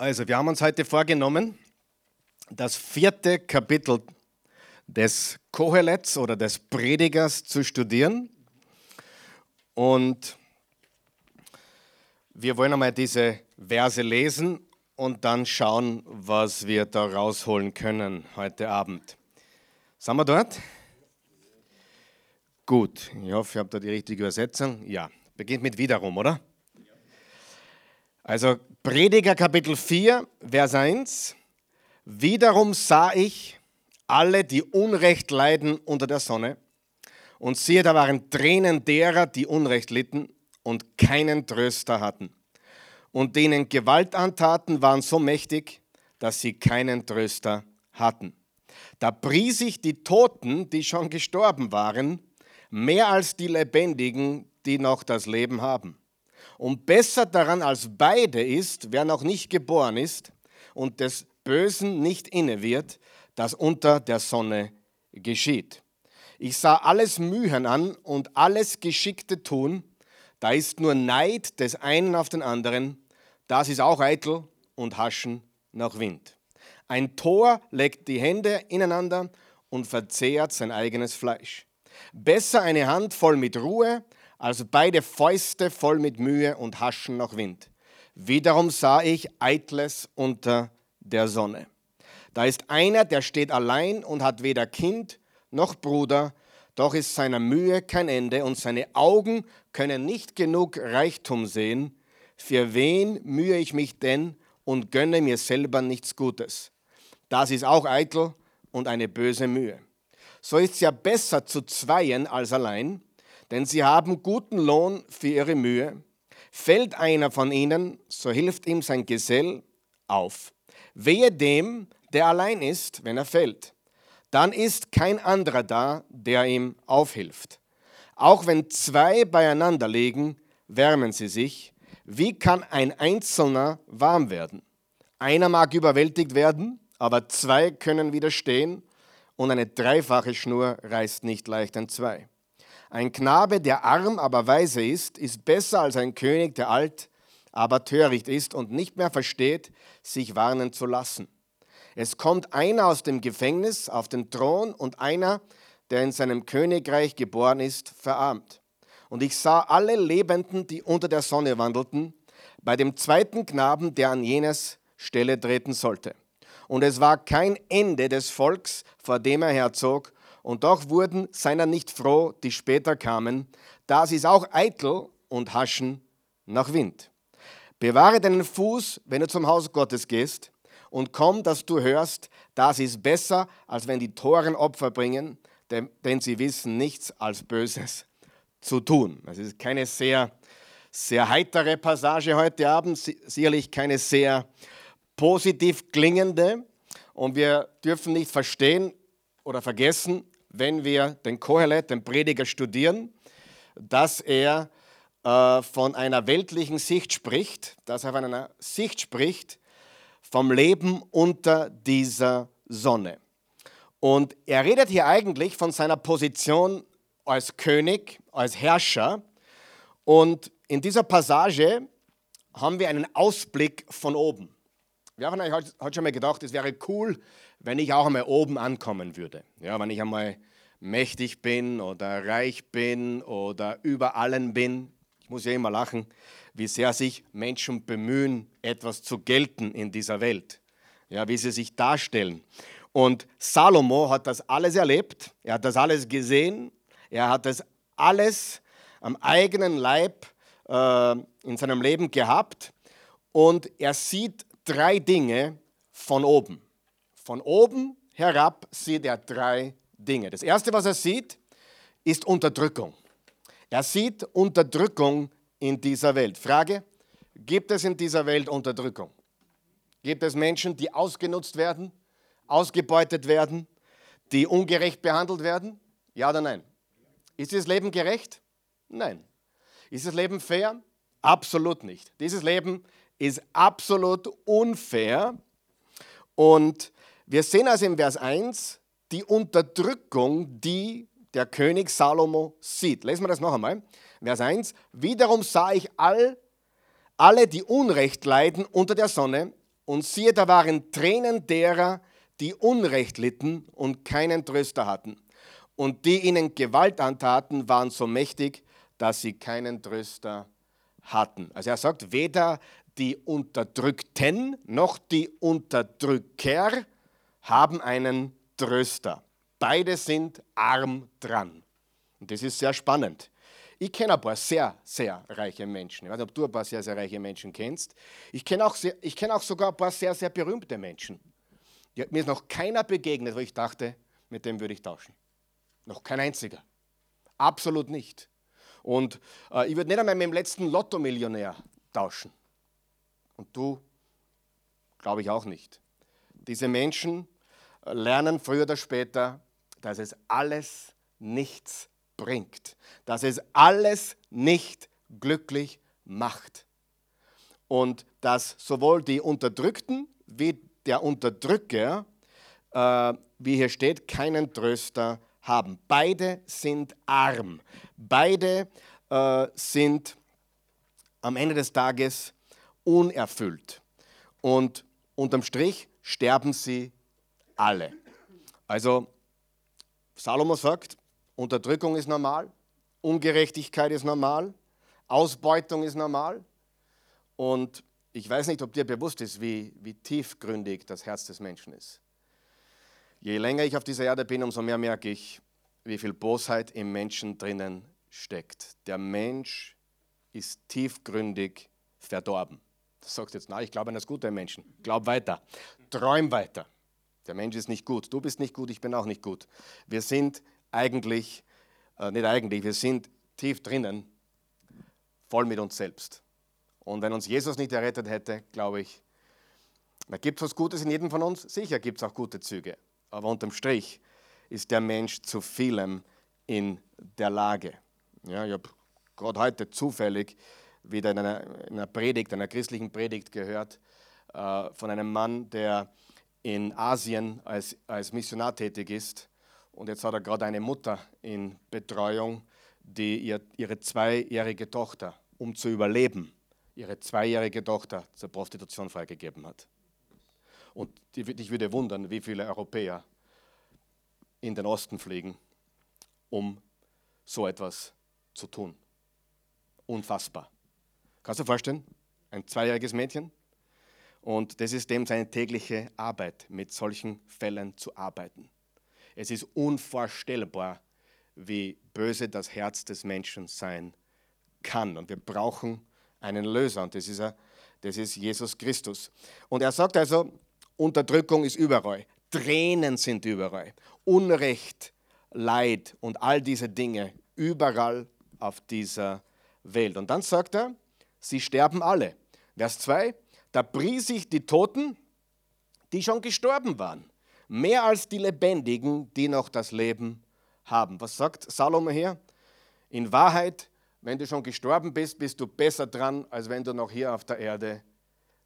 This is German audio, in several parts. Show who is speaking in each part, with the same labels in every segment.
Speaker 1: Also, wir haben uns heute vorgenommen, das vierte Kapitel des Kohelets oder des Predigers zu studieren. Und wir wollen einmal diese Verse lesen und dann schauen, was wir da rausholen können heute Abend. Sind wir dort? Gut, ich hoffe, ihr habt da die richtige Übersetzung. Ja, beginnt mit wiederum, oder? Also Prediger Kapitel 4, Vers 1. Wiederum sah ich alle, die Unrecht leiden unter der Sonne. Und siehe, da waren Tränen derer, die Unrecht litten und keinen Tröster hatten. Und denen Gewalt antaten, waren so mächtig, dass sie keinen Tröster hatten. Da pries ich die Toten, die schon gestorben waren, mehr als die Lebendigen, die noch das Leben haben. Und besser daran als beide ist, wer noch nicht geboren ist und des Bösen nicht inne wird, das unter der Sonne geschieht. Ich sah alles Mühen an und alles Geschickte tun, da ist nur Neid des einen auf den anderen, das ist auch eitel und Haschen nach Wind. Ein Tor legt die Hände ineinander und verzehrt sein eigenes Fleisch. Besser eine Hand voll mit Ruhe also beide Fäuste voll mit Mühe und Haschen nach Wind. Wiederum sah ich Eitles unter der Sonne. Da ist einer, der steht allein und hat weder Kind noch Bruder, doch ist seiner Mühe kein Ende und seine Augen können nicht genug Reichtum sehen. Für wen mühe ich mich denn und gönne mir selber nichts Gutes? Das ist auch eitel und eine böse Mühe. So ist es ja besser zu zweien als allein, denn sie haben guten Lohn für ihre Mühe. Fällt einer von ihnen, so hilft ihm sein Gesell auf. Wehe dem, der allein ist, wenn er fällt. Dann ist kein anderer da, der ihm aufhilft. Auch wenn zwei beieinander liegen, wärmen sie sich. Wie kann ein Einzelner warm werden? Einer mag überwältigt werden, aber zwei können widerstehen und eine dreifache Schnur reißt nicht leicht an zwei. Ein Knabe, der arm, aber weise ist, ist besser als ein König, der alt, aber töricht ist und nicht mehr versteht, sich warnen zu lassen. Es kommt einer aus dem Gefängnis auf den Thron und einer, der in seinem Königreich geboren ist, verarmt. Und ich sah alle Lebenden, die unter der Sonne wandelten, bei dem zweiten Knaben, der an jenes Stelle treten sollte. Und es war kein Ende des Volks, vor dem er herzog, und doch wurden seiner nicht froh, die später kamen, da sie es auch eitel und haschen nach Wind. Bewahre deinen Fuß, wenn du zum Haus Gottes gehst, und komm, dass du hörst, das ist besser, als wenn die Toren Opfer bringen, denn, denn sie wissen nichts als Böses zu tun. Das ist keine sehr, sehr heitere Passage heute Abend, sicherlich keine sehr positiv klingende. Und wir dürfen nicht verstehen oder vergessen, wenn wir den Kohelet, den Prediger, studieren, dass er äh, von einer weltlichen Sicht spricht, dass er von einer Sicht spricht vom Leben unter dieser Sonne. Und er redet hier eigentlich von seiner Position als König, als Herrscher. Und in dieser Passage haben wir einen Ausblick von oben. Wir haben eigentlich heute schon mal gedacht, es wäre cool, wenn ich auch einmal oben ankommen würde. Ja, wenn ich einmal mächtig bin oder reich bin oder über allen bin. Ich muss ja immer lachen, wie sehr sich Menschen bemühen, etwas zu gelten in dieser Welt. Ja, wie sie sich darstellen. Und Salomo hat das alles erlebt, er hat das alles gesehen, er hat das alles am eigenen Leib äh, in seinem Leben gehabt und er sieht drei Dinge von oben. Von oben herab sieht er drei Dinge. Das Erste, was er sieht, ist Unterdrückung. Er sieht Unterdrückung in dieser Welt. Frage, gibt es in dieser Welt Unterdrückung? Gibt es Menschen, die ausgenutzt werden, ausgebeutet werden, die ungerecht behandelt werden? Ja oder nein? Ist dieses Leben gerecht? Nein. Ist das Leben fair? Absolut nicht. Dieses Leben ist absolut unfair. Und wir sehen also im Vers 1, die Unterdrückung, die der König Salomo sieht. Lesen wir das noch einmal. Vers 1. Wiederum sah ich all, alle, die Unrecht leiden unter der Sonne, und siehe, da waren Tränen derer, die Unrecht litten und keinen Tröster hatten. Und die ihnen Gewalt antaten, waren so mächtig, dass sie keinen Tröster hatten. Also er sagt, weder die Unterdrückten noch die Unterdrücker haben einen Tröster. Beide sind arm dran. Und das ist sehr spannend. Ich kenne ein paar sehr, sehr reiche Menschen. Ich weiß nicht, ob du ein paar sehr, sehr reiche Menschen kennst. Ich kenne auch, kenn auch sogar ein paar sehr, sehr berühmte Menschen. Mir ist noch keiner begegnet, wo ich dachte, mit dem würde ich tauschen. Noch kein einziger. Absolut nicht. Und äh, ich würde nicht einmal mit dem letzten Lotto-Millionär tauschen. Und du, glaube ich auch nicht. Diese Menschen lernen früher oder später, dass es alles nichts bringt, dass es alles nicht glücklich macht. Und dass sowohl die Unterdrückten wie der Unterdrücker, äh, wie hier steht, keinen Tröster haben. Beide sind arm. Beide äh, sind am Ende des Tages unerfüllt. Und unterm Strich sterben sie alle. Also Salomo sagt, Unterdrückung ist normal, Ungerechtigkeit ist normal, Ausbeutung ist normal. Und ich weiß nicht, ob dir bewusst ist, wie, wie tiefgründig das Herz des Menschen ist. Je länger ich auf dieser Erde bin, umso mehr merke ich, wie viel Bosheit im Menschen drinnen steckt. Der Mensch ist tiefgründig verdorben. Das sagt jetzt, na, ich glaube an das Gute im Menschen. Glaub weiter. Träum weiter. Der Mensch ist nicht gut. Du bist nicht gut, ich bin auch nicht gut. Wir sind eigentlich, äh, nicht eigentlich, wir sind tief drinnen, voll mit uns selbst. Und wenn uns Jesus nicht errettet hätte, glaube ich, da gibt es was Gutes in jedem von uns. Sicher gibt es auch gute Züge. Aber unterm Strich ist der Mensch zu vielem in der Lage. Ja, ich habe gerade heute zufällig wieder in einer, in einer, Predigt, einer christlichen Predigt gehört äh, von einem Mann, der in Asien als, als Missionar tätig ist. Und jetzt hat er gerade eine Mutter in Betreuung, die ihr, ihre zweijährige Tochter, um zu überleben, ihre zweijährige Tochter zur Prostitution freigegeben hat. Und ich würde wundern, wie viele Europäer in den Osten fliegen, um so etwas zu tun. Unfassbar. Kannst du dir vorstellen? Ein zweijähriges Mädchen. Und das ist dem seine tägliche Arbeit, mit solchen Fällen zu arbeiten. Es ist unvorstellbar, wie böse das Herz des Menschen sein kann. Und wir brauchen einen Löser. Und das ist, er, das ist Jesus Christus. Und er sagt also, Unterdrückung ist überall. Tränen sind überall. Unrecht, Leid und all diese Dinge überall auf dieser Welt. Und dann sagt er, sie sterben alle. Vers 2, da pries ich die Toten, die schon gestorben waren, mehr als die Lebendigen, die noch das Leben haben. Was sagt Salomo hier? In Wahrheit, wenn du schon gestorben bist, bist du besser dran, als wenn du noch hier auf der Erde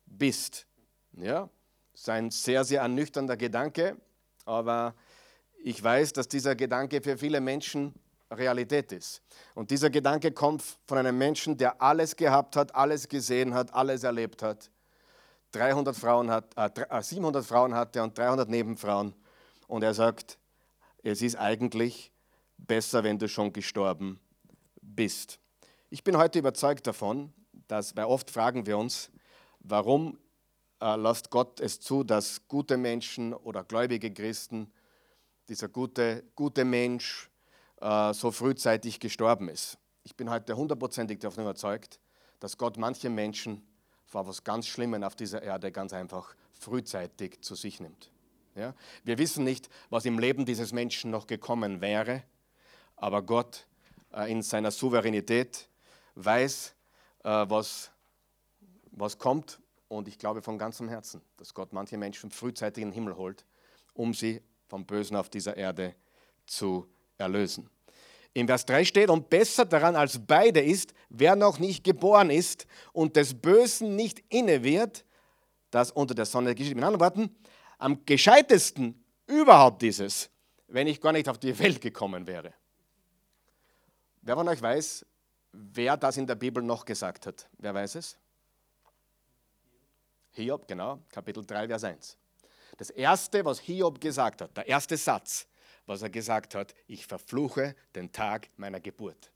Speaker 1: bist. Ja, das ist ein sehr, sehr ernüchternder Gedanke, aber ich weiß, dass dieser Gedanke für viele Menschen Realität ist. Und dieser Gedanke kommt von einem Menschen, der alles gehabt hat, alles gesehen hat, alles erlebt hat. 300 Frauen hat, äh, 700 äh, Frauen hatte und 300 Nebenfrauen. Und er sagt, es ist eigentlich besser, wenn du schon gestorben bist. Ich bin heute überzeugt davon, dass, weil oft fragen wir uns, warum äh, lasst Gott es zu, dass gute Menschen oder gläubige Christen, dieser gute, gute Mensch, äh, so frühzeitig gestorben ist. Ich bin heute hundertprozentig davon überzeugt, dass Gott manche Menschen vor etwas ganz Schlimmen auf dieser Erde ganz einfach frühzeitig zu sich nimmt. Ja? Wir wissen nicht, was im Leben dieses Menschen noch gekommen wäre, aber Gott äh, in seiner Souveränität weiß, äh, was, was kommt und ich glaube von ganzem Herzen, dass Gott manche Menschen frühzeitig in den Himmel holt, um sie vom Bösen auf dieser Erde zu erlösen. Im Vers 3 steht, und besser daran als beide ist, wer noch nicht geboren ist und des Bösen nicht inne wird, das unter der Sonne geschieht. Mit anderen Worten, am gescheitesten überhaupt ist es, wenn ich gar nicht auf die Welt gekommen wäre. Wer von euch weiß, wer das in der Bibel noch gesagt hat? Wer weiß es? Hiob, genau, Kapitel 3, Vers 1. Das erste, was Hiob gesagt hat, der erste Satz, was er gesagt hat, ich verfluche den Tag meiner Geburt.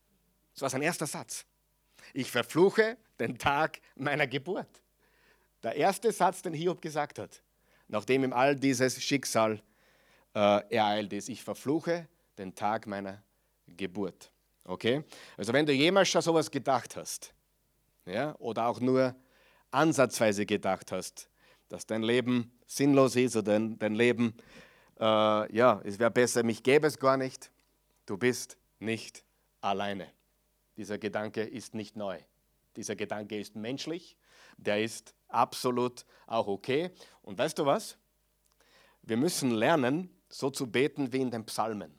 Speaker 1: Das war sein erster Satz. Ich verfluche den Tag meiner Geburt. Der erste Satz, den Hiob gesagt hat, nachdem ihm all dieses Schicksal äh, ereilt ist. Ich verfluche den Tag meiner Geburt. Okay? Also wenn du jemals schon sowas gedacht hast, ja, oder auch nur ansatzweise gedacht hast, dass dein Leben sinnlos ist oder dein, dein Leben, äh, ja, es wäre besser, mich gäbe es gar nicht, du bist nicht alleine. Dieser Gedanke ist nicht neu. Dieser Gedanke ist menschlich, der ist absolut auch okay. Und weißt du was? Wir müssen lernen, so zu beten wie in den Psalmen.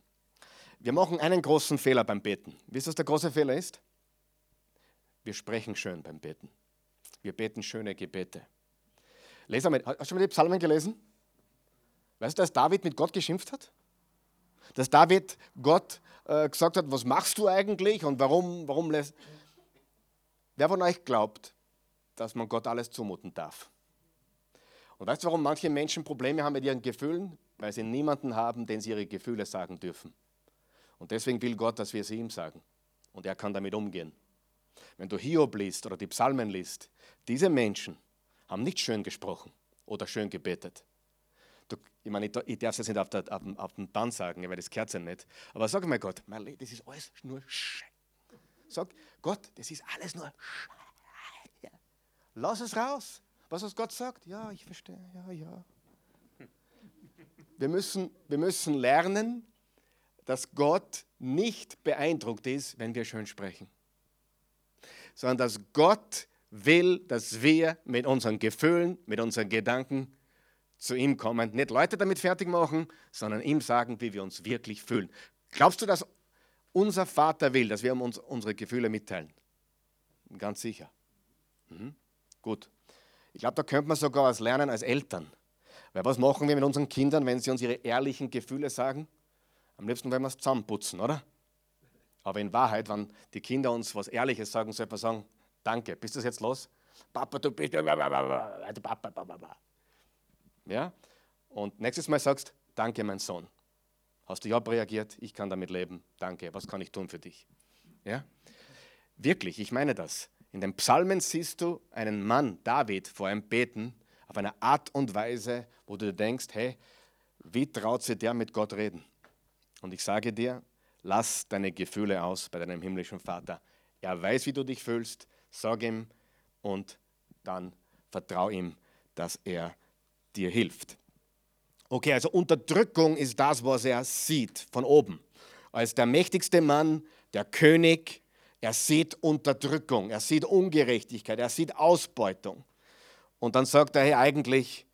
Speaker 1: Wir machen einen großen Fehler beim Beten. Wisst ihr, was der große Fehler ist? Wir sprechen schön beim Beten. Wir beten schöne Gebete. Einmal, hast du schon mal die Psalmen gelesen? Weißt du, dass David mit Gott geschimpft hat? Dass David Gott äh, gesagt hat, was machst du eigentlich und warum, warum lässt. Wer von euch glaubt, dass man Gott alles zumuten darf? Und weißt du, warum manche Menschen Probleme haben mit ihren Gefühlen? Weil sie niemanden haben, den sie ihre Gefühle sagen dürfen. Und deswegen will Gott, dass wir sie ihm sagen. Und er kann damit umgehen. Wenn du Hiob liest oder die Psalmen liest, diese Menschen haben nicht schön gesprochen oder schön gebetet. Du, ich meine, ich darf es jetzt nicht auf, der, auf, auf dem Band sagen, weil das Kerzen nicht. Aber sag mal Gott, das ist alles nur Scheiße. Sag, Gott, das ist alles nur Scheiße. Lass es raus. Was was Gott sagt? Ja, ich verstehe. Ja, ja. Wir müssen, wir müssen lernen, dass Gott nicht beeindruckt ist, wenn wir schön sprechen, sondern dass Gott will, dass wir mit unseren Gefühlen, mit unseren Gedanken zu ihm kommen. Nicht Leute damit fertig machen, sondern ihm sagen, wie wir uns wirklich fühlen. Glaubst du, dass unser Vater will, dass wir uns unsere Gefühle mitteilen? Ganz sicher. Mhm. Gut. Ich glaube, da könnte man sogar was lernen als Eltern. Weil was machen wir mit unseren Kindern, wenn sie uns ihre ehrlichen Gefühle sagen? Am liebsten wollen wir es zusammenputzen, oder? Aber in Wahrheit, wenn die Kinder uns was Ehrliches sagen, sollte man sagen, danke, bist du jetzt los? Papa, du bist... Ja? Und nächstes Mal sagst, danke, mein Sohn. Hast du ja reagiert, ich kann damit leben, danke, was kann ich tun für dich? Ja? Wirklich, ich meine das. In den Psalmen siehst du einen Mann, David, vor einem Beten, auf eine Art und Weise, wo du denkst, hey, wie traut sich der mit Gott reden? Und ich sage dir, lass deine Gefühle aus bei deinem himmlischen Vater. Er weiß, wie du dich fühlst, sag ihm und dann vertrau ihm, dass er dir hilft. Okay, also Unterdrückung ist das, was er sieht von oben. Als der mächtigste Mann, der König, er sieht Unterdrückung, er sieht Ungerechtigkeit, er sieht Ausbeutung. Und dann sagt er, hey, eigentlich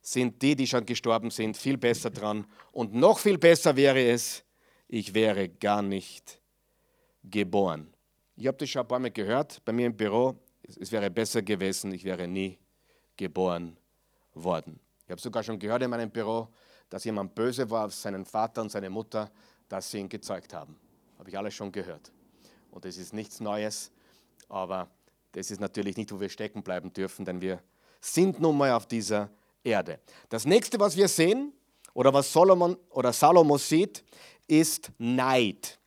Speaker 1: sind die, die schon gestorben sind, viel besser dran. Und noch viel besser wäre es, ich wäre gar nicht geboren. Ich habe das schon ein paar Mal gehört bei mir im Büro. Es wäre besser gewesen, ich wäre nie geboren worden. Ich habe sogar schon gehört in meinem Büro, dass jemand böse war auf seinen Vater und seine Mutter, dass sie ihn gezeugt haben. Habe ich alles schon gehört. Und das ist nichts Neues, aber das ist natürlich nicht, wo wir stecken bleiben dürfen, denn wir sind nun mal auf dieser Erde. Das nächste, was wir sehen, oder was Solomon oder Salomo sieht, ist Neid.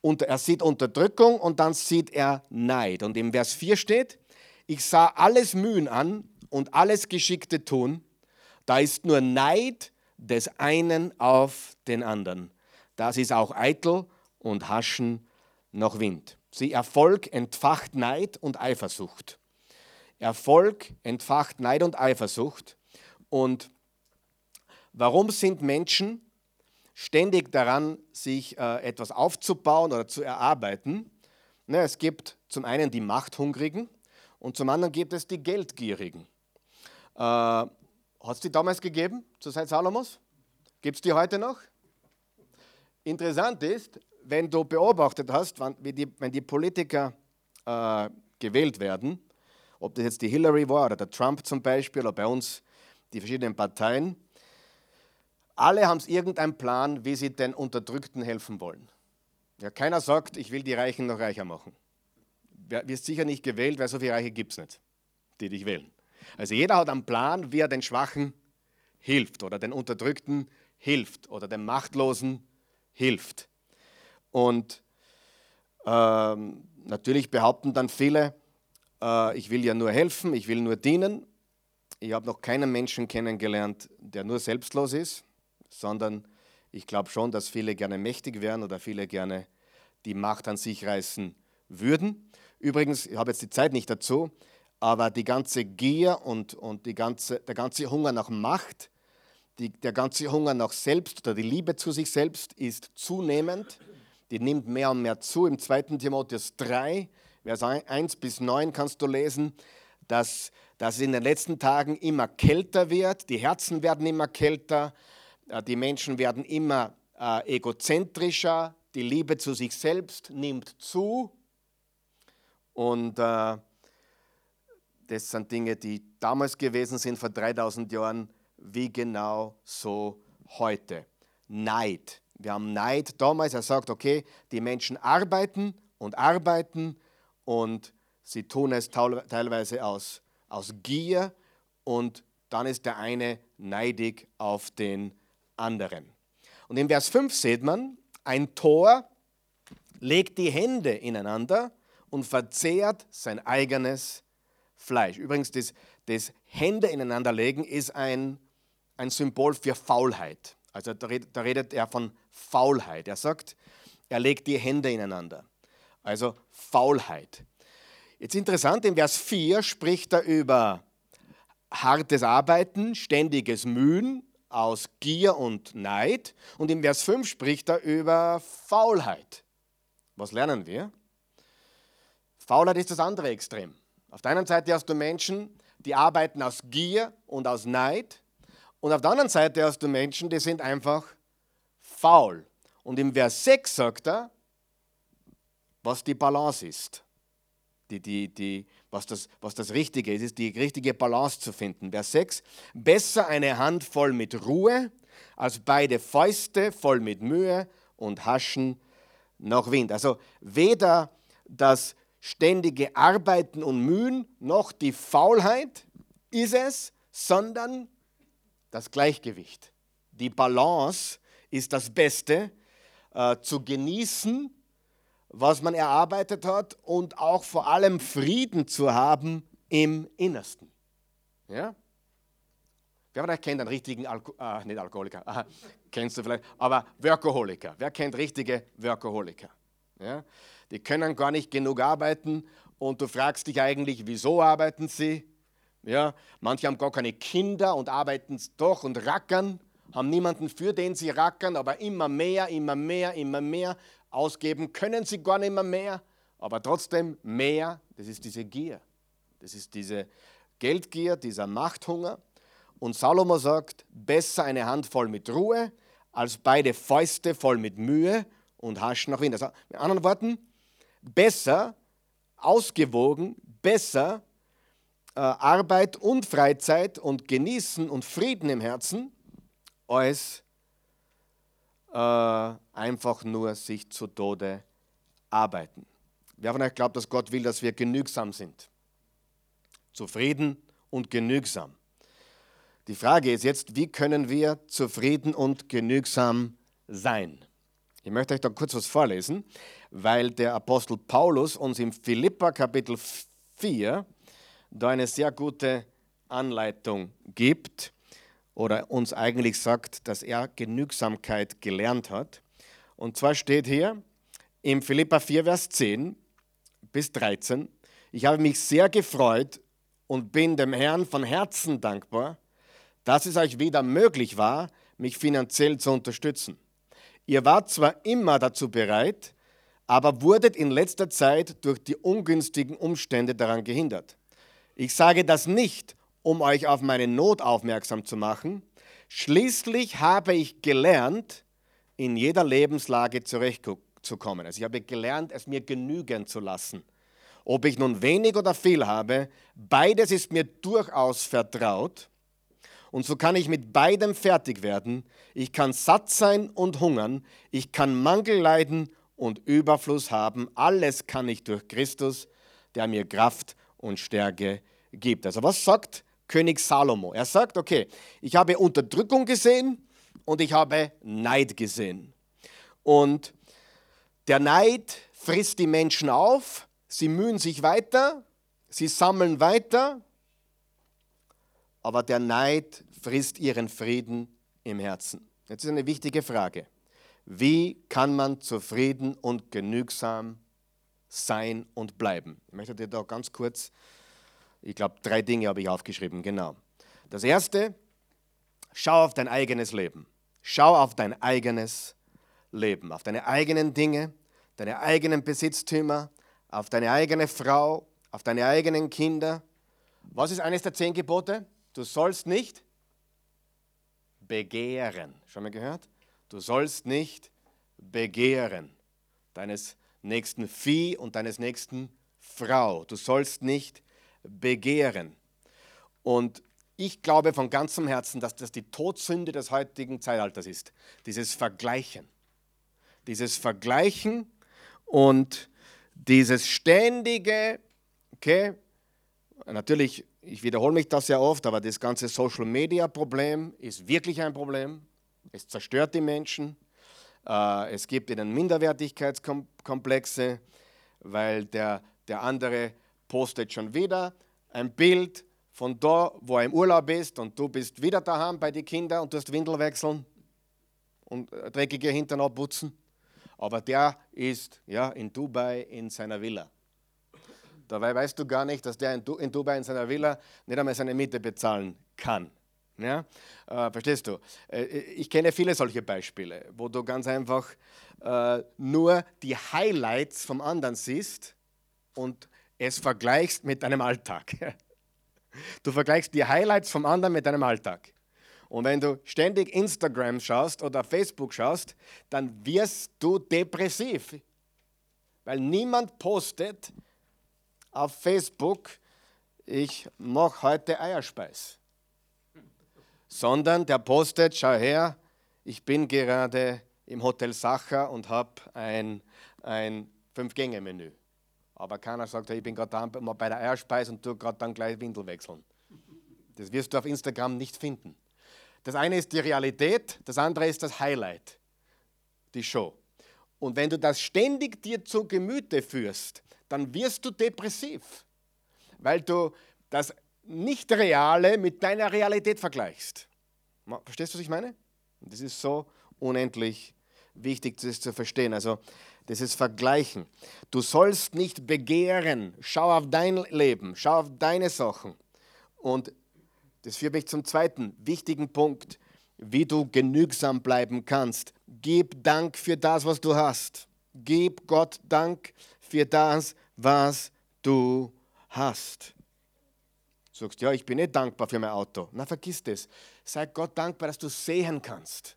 Speaker 1: Und er sieht Unterdrückung und dann sieht er Neid. Und im Vers 4 steht, ich sah alles Mühen an und alles Geschickte tun, da ist nur Neid des einen auf den anderen. Das ist auch eitel und Haschen noch Wind. Sie Erfolg entfacht Neid und Eifersucht. Erfolg entfacht Neid und Eifersucht. Und warum sind Menschen ständig daran, sich äh, etwas aufzubauen oder zu erarbeiten? Na, es gibt zum einen die Machthungrigen und zum anderen gibt es die Geldgierigen. Äh, Hat es die damals gegeben, zur Zeit Salomos? Gibt es die heute noch? Interessant ist, wenn du beobachtet hast, wenn die, wenn die Politiker äh, gewählt werden, ob das jetzt die Hillary war oder der Trump zum Beispiel oder bei uns die verschiedenen Parteien, alle haben irgendeinen Plan, wie sie den Unterdrückten helfen wollen. Ja, keiner sagt, ich will die Reichen noch reicher machen. Wirst sicher nicht gewählt, weil so viele Reiche gibt es nicht, die dich wählen. Also jeder hat einen Plan, wie er den Schwachen hilft oder den Unterdrückten hilft oder dem Machtlosen hilft. Und ähm, natürlich behaupten dann viele, äh, ich will ja nur helfen, ich will nur dienen. Ich habe noch keinen Menschen kennengelernt, der nur selbstlos ist, sondern ich glaube schon, dass viele gerne mächtig wären oder viele gerne die Macht an sich reißen würden. Übrigens, ich habe jetzt die Zeit nicht dazu, aber die ganze Gier und, und die ganze, der ganze Hunger nach Macht, die, der ganze Hunger nach Selbst oder die Liebe zu sich selbst ist zunehmend. Die nimmt mehr und mehr zu. Im 2. Timotheus 3, Vers 1 bis 9 kannst du lesen, dass, dass es in den letzten Tagen immer kälter wird, die Herzen werden immer kälter, äh, die Menschen werden immer äh, egozentrischer, die Liebe zu sich selbst nimmt zu. Und äh, das sind Dinge, die damals gewesen sind, vor 3000 Jahren, wie genau so heute. Neid. Wir haben Neid damals. Er sagt, okay, die Menschen arbeiten und arbeiten und sie tun es teilweise aus, aus Gier und dann ist der eine neidig auf den anderen. Und in Vers 5 sieht man, ein Tor legt die Hände ineinander und verzehrt sein eigenes Fleisch. Übrigens, das, das Hände ineinanderlegen ist ein, ein Symbol für Faulheit. Also da redet, da redet er von Faulheit. Er sagt, er legt die Hände ineinander. Also Faulheit. Jetzt interessant, in Vers 4 spricht er über hartes Arbeiten, ständiges Mühen aus Gier und Neid. Und in Vers 5 spricht er über Faulheit. Was lernen wir? Faulheit ist das andere Extrem. Auf der einen Seite hast du Menschen, die arbeiten aus Gier und aus Neid. Und auf der anderen Seite hast du Menschen, die sind einfach faul. Und im Vers 6 sagt er, was die Balance ist. Die, die, die, was, das, was das Richtige ist, ist die richtige Balance zu finden. Vers 6, besser eine Hand voll mit Ruhe, als beide Fäuste voll mit Mühe und Haschen noch Wind. Also weder das ständige Arbeiten und Mühen noch die Faulheit ist es, sondern das Gleichgewicht. Die Balance ist das Beste, äh, zu genießen, was man erarbeitet hat und auch vor allem Frieden zu haben im Innersten. Ja? Wer von euch kennt einen richtigen Alko äh, nicht Alkoholiker, aha, kennst du vielleicht, aber Workaholiker. Wer kennt richtige Workaholiker? Ja? Die können gar nicht genug arbeiten und du fragst dich eigentlich, wieso arbeiten sie? Ja? Manche haben gar keine Kinder und arbeiten doch und rackern, haben niemanden, für den sie rackern, aber immer mehr, immer mehr, immer mehr ausgeben können sie gar nicht mehr, mehr, aber trotzdem mehr, das ist diese Gier. Das ist diese Geldgier, dieser Machthunger. Und Salomo sagt, besser eine Handvoll mit Ruhe als beide Fäuste voll mit Mühe und Hasch nach Wind. Also mit anderen Worten, besser, ausgewogen, besser äh, Arbeit und Freizeit und Genießen und Frieden im Herzen als äh, einfach nur sich zu Tode arbeiten. Wer von euch glaubt, dass Gott will, dass wir genügsam sind? Zufrieden und genügsam. Die Frage ist jetzt, wie können wir zufrieden und genügsam sein? Ich möchte euch da kurz was vorlesen, weil der Apostel Paulus uns im Philippa Kapitel 4 da eine sehr gute Anleitung gibt oder uns eigentlich sagt, dass er Genügsamkeit gelernt hat. Und zwar steht hier im Philippa 4, Vers 10 bis 13, ich habe mich sehr gefreut und bin dem Herrn von Herzen dankbar, dass es euch wieder möglich war, mich finanziell zu unterstützen. Ihr wart zwar immer dazu bereit, aber wurdet in letzter Zeit durch die ungünstigen Umstände daran gehindert. Ich sage das nicht, um euch auf meine Not aufmerksam zu machen. Schließlich habe ich gelernt, in jeder Lebenslage zurechtzukommen. Also ich habe gelernt, es mir genügen zu lassen. Ob ich nun wenig oder viel habe, beides ist mir durchaus vertraut. Und so kann ich mit beidem fertig werden. Ich kann satt sein und hungern. Ich kann Mangel leiden und Überfluss haben. Alles kann ich durch Christus, der mir Kraft und Stärke gibt. Also was sagt König Salomo. Er sagt, okay, ich habe Unterdrückung gesehen und ich habe Neid gesehen. Und der Neid frisst die Menschen auf, sie mühen sich weiter, sie sammeln weiter, aber der Neid frisst ihren Frieden im Herzen. Jetzt ist eine wichtige Frage. Wie kann man zufrieden und genügsam sein und bleiben? Ich möchte dir da ganz kurz, ich glaube, drei Dinge habe ich aufgeschrieben, genau. Das erste, schau auf dein eigenes Leben. Schau auf dein eigenes Leben, auf deine eigenen Dinge, deine eigenen Besitztümer, auf deine eigene Frau, auf deine eigenen Kinder. Was ist eines der zehn Gebote? Du sollst nicht begehren. Schon mal gehört? Du sollst nicht begehren deines nächsten Vieh und deines nächsten Frau. Du sollst nicht begehren. Und ich glaube von ganzem Herzen, dass das die Todsünde des heutigen Zeitalters ist. Dieses Vergleichen. Dieses Vergleichen und dieses ständige, okay, natürlich, ich wiederhole mich das sehr oft, aber das ganze Social Media Problem ist wirklich ein Problem. Es zerstört die Menschen. Äh, es gibt ihnen Minderwertigkeitskomplexe, weil der, der andere postet schon wieder ein Bild von da, wo er im Urlaub ist und du bist wieder daheim bei den Kindern und du hast Windel wechseln und äh, dreckige Hintern abputzen. Aber der ist ja, in Dubai in seiner Villa. Dabei weißt du gar nicht, dass der in, in Dubai in seiner Villa nicht einmal seine Miete bezahlen kann. Ja? Äh, verstehst du? Äh, ich kenne viele solche Beispiele, wo du ganz einfach äh, nur die Highlights vom anderen siehst und es vergleichst mit deinem Alltag. Du vergleichst die Highlights vom anderen mit deinem Alltag. Und wenn du ständig Instagram schaust oder Facebook schaust, dann wirst du depressiv. Weil niemand postet auf Facebook, ich mache heute Eierspeis. Sondern der postet, schau her, ich bin gerade im Hotel Sacher und habe ein, ein Fünf-Gänge-Menü. Aber keiner sagt, ich bin gerade bei der Eierspeis und tu gerade dann gleich Windel wechseln. Das wirst du auf Instagram nicht finden. Das eine ist die Realität, das andere ist das Highlight, die Show. Und wenn du das ständig dir zu Gemüte führst, dann wirst du depressiv, weil du das Nicht-Reale mit deiner Realität vergleichst. Verstehst du, was ich meine? Das ist so unendlich wichtig, das zu verstehen. Also, das ist Vergleichen. Du sollst nicht begehren. Schau auf dein Leben, schau auf deine Sachen. Und das führt mich zum zweiten wichtigen Punkt, wie du genügsam bleiben kannst. Gib Dank für das, was du hast. Gib Gott Dank für das, was du hast. Du sagst, ja, ich bin nicht dankbar für mein Auto. Na, vergiss das. Sei Gott dankbar, dass du sehen kannst.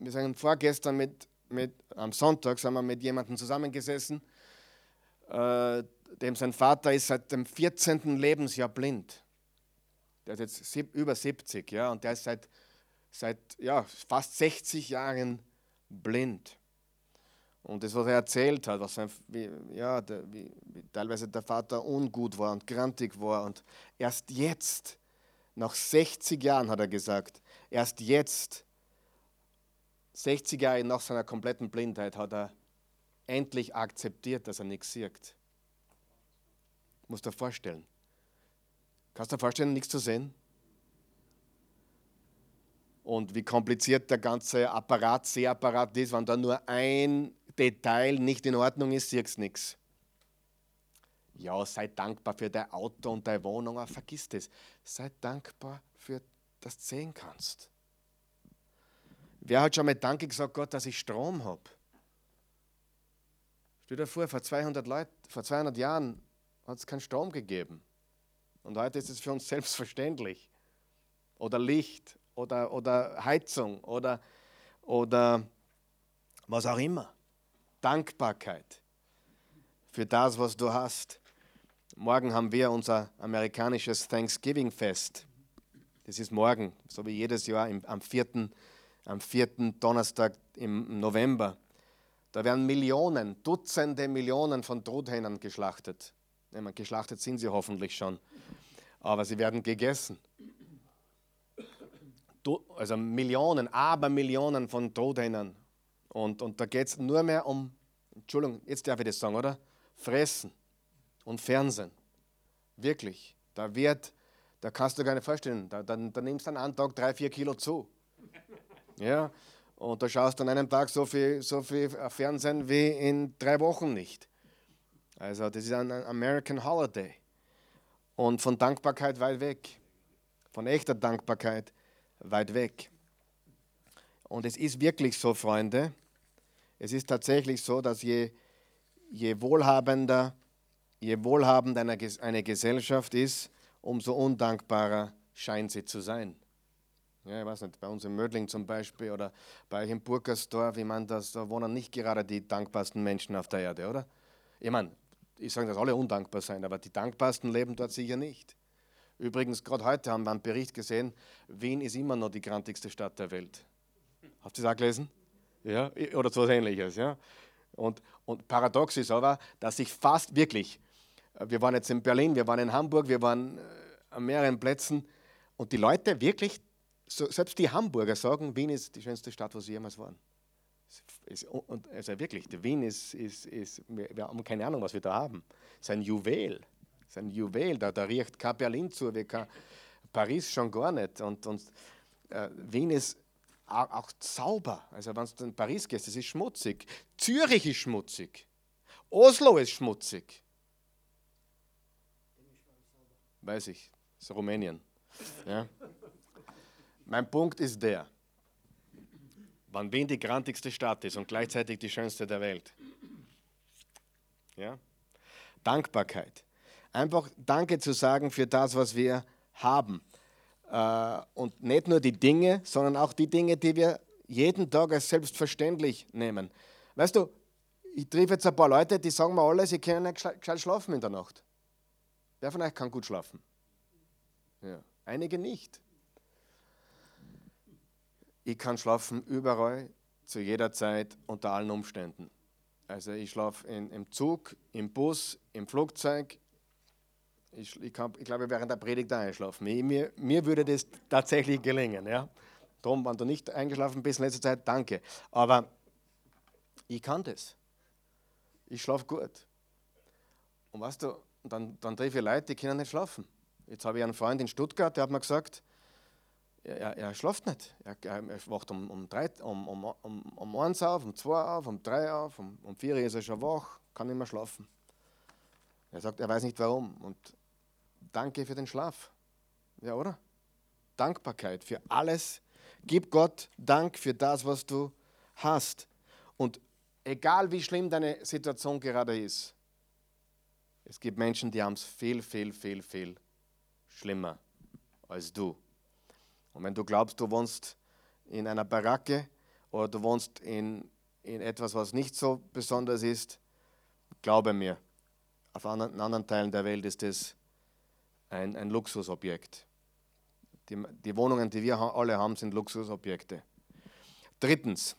Speaker 1: Wir sagen vorgestern mit, mit, am Sonntag sind wir mit jemandem zusammengesessen, äh, dem sein Vater ist seit dem 14. Lebensjahr blind. Der ist jetzt sieb, über 70, ja, und der ist seit, seit ja, fast 60 Jahren blind. Und das, was er erzählt hat, was sein, wie, ja, der, wie, wie teilweise der Vater ungut war und grantig war. Und erst jetzt, nach 60 Jahren, hat er gesagt, erst jetzt, 60 Jahre nach seiner kompletten Blindheit, hat er endlich akzeptiert, dass er nichts sieht. Musst du dir vorstellen. Kannst du dir vorstellen, nichts zu sehen? Und wie kompliziert der ganze Apparat, Sehapparat ist, wenn da nur ein Detail nicht in Ordnung ist, siehst du nichts. Ja, sei dankbar für dein Auto und deine Wohnung, aber vergiss das. Sei dankbar für, dass du sehen kannst. Wer hat schon mal Danke gesagt, Gott, dass ich Strom habe? Stell dir vor, vor 200, Leut, vor 200 Jahren hat es keinen Strom gegeben. Und heute ist es für uns selbstverständlich. Oder Licht oder, oder Heizung oder, oder was auch immer. Dankbarkeit für das, was du hast. Morgen haben wir unser amerikanisches Thanksgiving-Fest. Das ist morgen, so wie jedes Jahr am, vierten, am vierten Donnerstag im November. Da werden Millionen, Dutzende Millionen von Truthähnen geschlachtet meine, geschlachtet sind sie hoffentlich schon, aber sie werden gegessen. Also Millionen, aber Millionen von Todhähnern. Und, und da geht es nur mehr um, Entschuldigung, jetzt darf ich das sagen, oder? Fressen und Fernsehen. Wirklich. Da wird, da kannst du gar nicht vorstellen, da, da, da nimmst du an einem Tag drei, vier Kilo zu. Ja, und da schaust du an einem Tag so viel, so viel Fernsehen wie in drei Wochen nicht. Also das ist ein American Holiday. Und von Dankbarkeit weit weg. Von echter Dankbarkeit weit weg. Und es ist wirklich so, Freunde, es ist tatsächlich so, dass je, je wohlhabender, je wohlhabender eine, eine Gesellschaft ist, umso undankbarer scheint sie zu sein. Ja, ich weiß nicht, bei uns in Mödling zum Beispiel oder bei euch in Burgersdorf, ich meine, das, da wohnen nicht gerade die dankbarsten Menschen auf der Erde, oder? Ich meine, ich sage, dass alle undankbar sein, aber die dankbarsten leben dort sicher nicht. Übrigens, gerade heute haben wir einen Bericht gesehen, Wien ist immer noch die grantigste Stadt der Welt. Habt ihr das auch gelesen? Ja, oder so etwas ähnliches. Ja? Und, und paradox ist aber, dass sich fast wirklich, wir waren jetzt in Berlin, wir waren in Hamburg, wir waren äh, an mehreren Plätzen und die Leute wirklich so, selbst die Hamburger sagen, Wien ist die schönste Stadt, wo sie jemals waren. Und also wirklich, Wien ist, ist, ist, wir haben keine Ahnung, was wir da haben. Es ist ein Juwel. Es ist ein Juwel, da, da riecht kein Berlin zu, wie kein Paris schon gar nicht. Und, und äh, Wien ist auch, sauber. Also wenn du in Paris gehst, es ist schmutzig. Zürich ist schmutzig. Oslo ist schmutzig. Weiß ich, das ist Rumänien. Ja. Mein Punkt ist der, wann Wien die grantigste Stadt ist und gleichzeitig die schönste der Welt. Ja? Dankbarkeit. Einfach Danke zu sagen für das, was wir haben. Äh, und nicht nur die Dinge, sondern auch die Dinge, die wir jeden Tag als selbstverständlich nehmen. Weißt du, ich treffe jetzt ein paar Leute, die sagen mir alle, sie können nicht gescheit schlafen in der Nacht. Wer von euch kann gut schlafen? Ja. Einige nicht. Ich kann schlafen überall, zu jeder Zeit, unter allen Umständen. Also ich schlafe im Zug, im Bus, im Flugzeug. Ich, ich, kann, ich glaube, während der Predigt einschlafen. Ich, mir, mir würde das tatsächlich gelingen. Ja? Darum, wenn du nicht eingeschlafen bist in letzter Zeit, danke. Aber ich kann das. Ich schlafe gut. Und weißt du, dann, dann treffe ich Leute, die können nicht schlafen. Jetzt habe ich einen Freund in Stuttgart, der hat mir gesagt, er, er schläft nicht. Er, er, wacht um, um, drei, um, um, um, um eins auf, um zwei auf, um drei auf, um, um vier ist er schon wach, kann nicht mehr schlafen. Er sagt, er weiß nicht warum. Und danke für den Schlaf. Ja, oder? Dankbarkeit für alles. Gib Gott Dank für das, was du hast. Und egal wie schlimm deine Situation gerade ist, es gibt Menschen, die haben es viel, viel, viel, viel schlimmer als du. Und wenn du glaubst, du wohnst in einer Baracke oder du wohnst in, in etwas, was nicht so besonders ist, glaube mir, auf anderen, anderen Teilen der Welt ist es ein, ein Luxusobjekt. Die, die Wohnungen, die wir alle haben, sind Luxusobjekte. Drittens,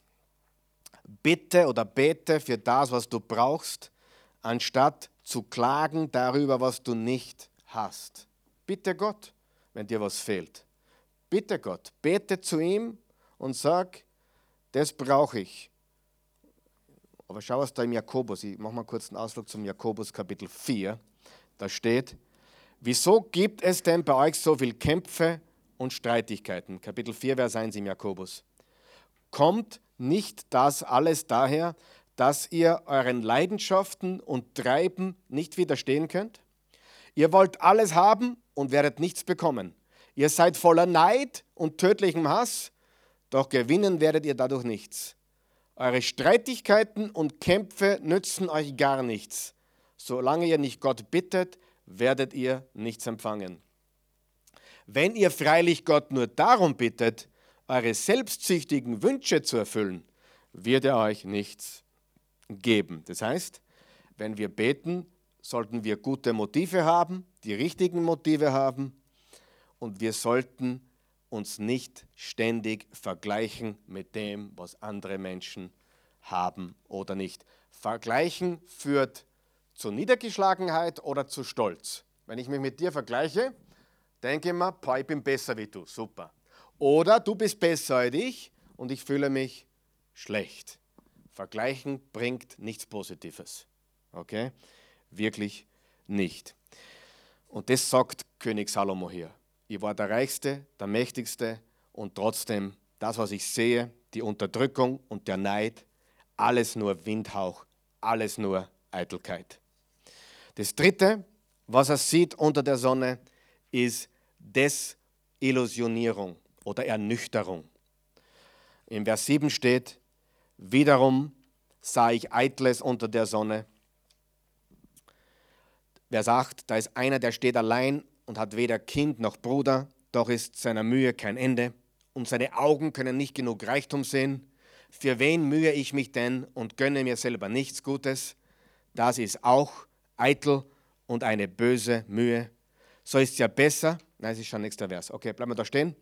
Speaker 1: bitte oder bete für das, was du brauchst, anstatt zu klagen darüber, was du nicht hast. Bitte Gott, wenn dir was fehlt. Bitte Gott, bete zu ihm und sag, das brauche ich. Aber schau was da im Jakobus, ich mache mal kurz einen Ausflug zum Jakobus Kapitel 4. Da steht, wieso gibt es denn bei euch so viel Kämpfe und Streitigkeiten? Kapitel 4, Vers 1 im Jakobus. Kommt nicht das alles daher, dass ihr euren Leidenschaften und Treiben nicht widerstehen könnt? Ihr wollt alles haben und werdet nichts bekommen. Ihr seid voller Neid und tödlichem Hass, doch gewinnen werdet ihr dadurch nichts. Eure Streitigkeiten und Kämpfe nützen euch gar nichts. Solange ihr nicht Gott bittet, werdet ihr nichts empfangen. Wenn ihr freilich Gott nur darum bittet, eure selbstsüchtigen Wünsche zu erfüllen, wird er euch nichts geben. Das heißt, wenn wir beten, sollten wir gute Motive haben, die richtigen Motive haben und wir sollten uns nicht ständig vergleichen mit dem, was andere Menschen haben oder nicht. Vergleichen führt zu Niedergeschlagenheit oder zu Stolz? Wenn ich mich mit dir vergleiche, denke ich mir, ich bin besser wie du, super. Oder du bist besser als ich und ich fühle mich schlecht. Vergleichen bringt nichts Positives. Okay? Wirklich nicht. Und das sagt König Salomo hier. Ich war der Reichste, der Mächtigste und trotzdem das, was ich sehe, die Unterdrückung und der Neid, alles nur Windhauch, alles nur Eitelkeit. Das Dritte, was er sieht unter der Sonne, ist Desillusionierung oder Ernüchterung. Im Vers 7 steht, wiederum sah ich Eitles unter der Sonne. Vers 8, da ist einer, der steht allein und hat weder Kind noch Bruder, doch ist seiner Mühe kein Ende und seine Augen können nicht genug Reichtum sehen. Für wen mühe ich mich denn und gönne mir selber nichts Gutes? Das ist auch eitel und eine böse Mühe. So ist es ja besser. Nein, es ist schon nächster Vers. Okay, bleiben wir da stehen.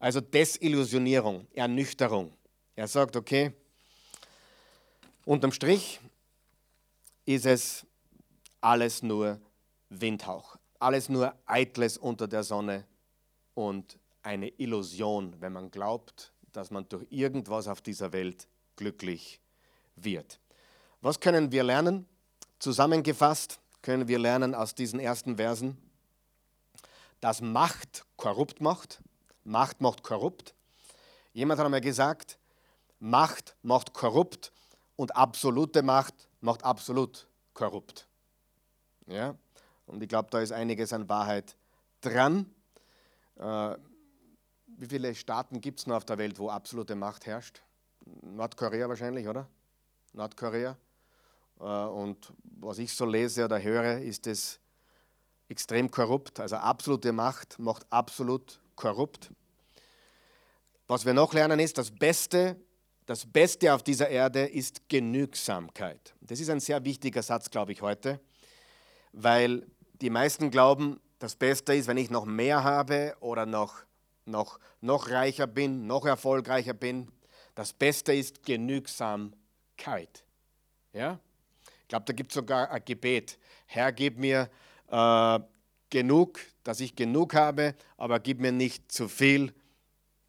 Speaker 1: Also Desillusionierung, Ernüchterung. Er sagt, okay, unterm Strich ist es alles nur Windhauch, alles nur Eitles unter der Sonne und eine Illusion, wenn man glaubt, dass man durch irgendwas auf dieser Welt glücklich wird. Was können wir lernen? Zusammengefasst können wir lernen aus diesen ersten Versen, dass Macht korrupt macht. Macht macht korrupt. Jemand hat einmal gesagt, Macht macht korrupt und absolute Macht macht absolut korrupt. Ja? Und ich glaube, da ist einiges an Wahrheit dran. Äh, wie viele Staaten gibt es noch auf der Welt, wo absolute Macht herrscht? Nordkorea wahrscheinlich, oder? Nordkorea. Äh, und was ich so lese oder höre, ist es extrem korrupt. Also absolute Macht macht absolut korrupt. Was wir noch lernen ist, das Beste, das Beste auf dieser Erde ist Genügsamkeit. Das ist ein sehr wichtiger Satz, glaube ich, heute, weil die meisten glauben, das Beste ist, wenn ich noch mehr habe oder noch noch, noch reicher bin, noch erfolgreicher bin. Das Beste ist Genügsamkeit. Ja? Ich glaube, da gibt es sogar ein Gebet. Herr, gib mir äh, genug, dass ich genug habe, aber gib mir nicht zu viel,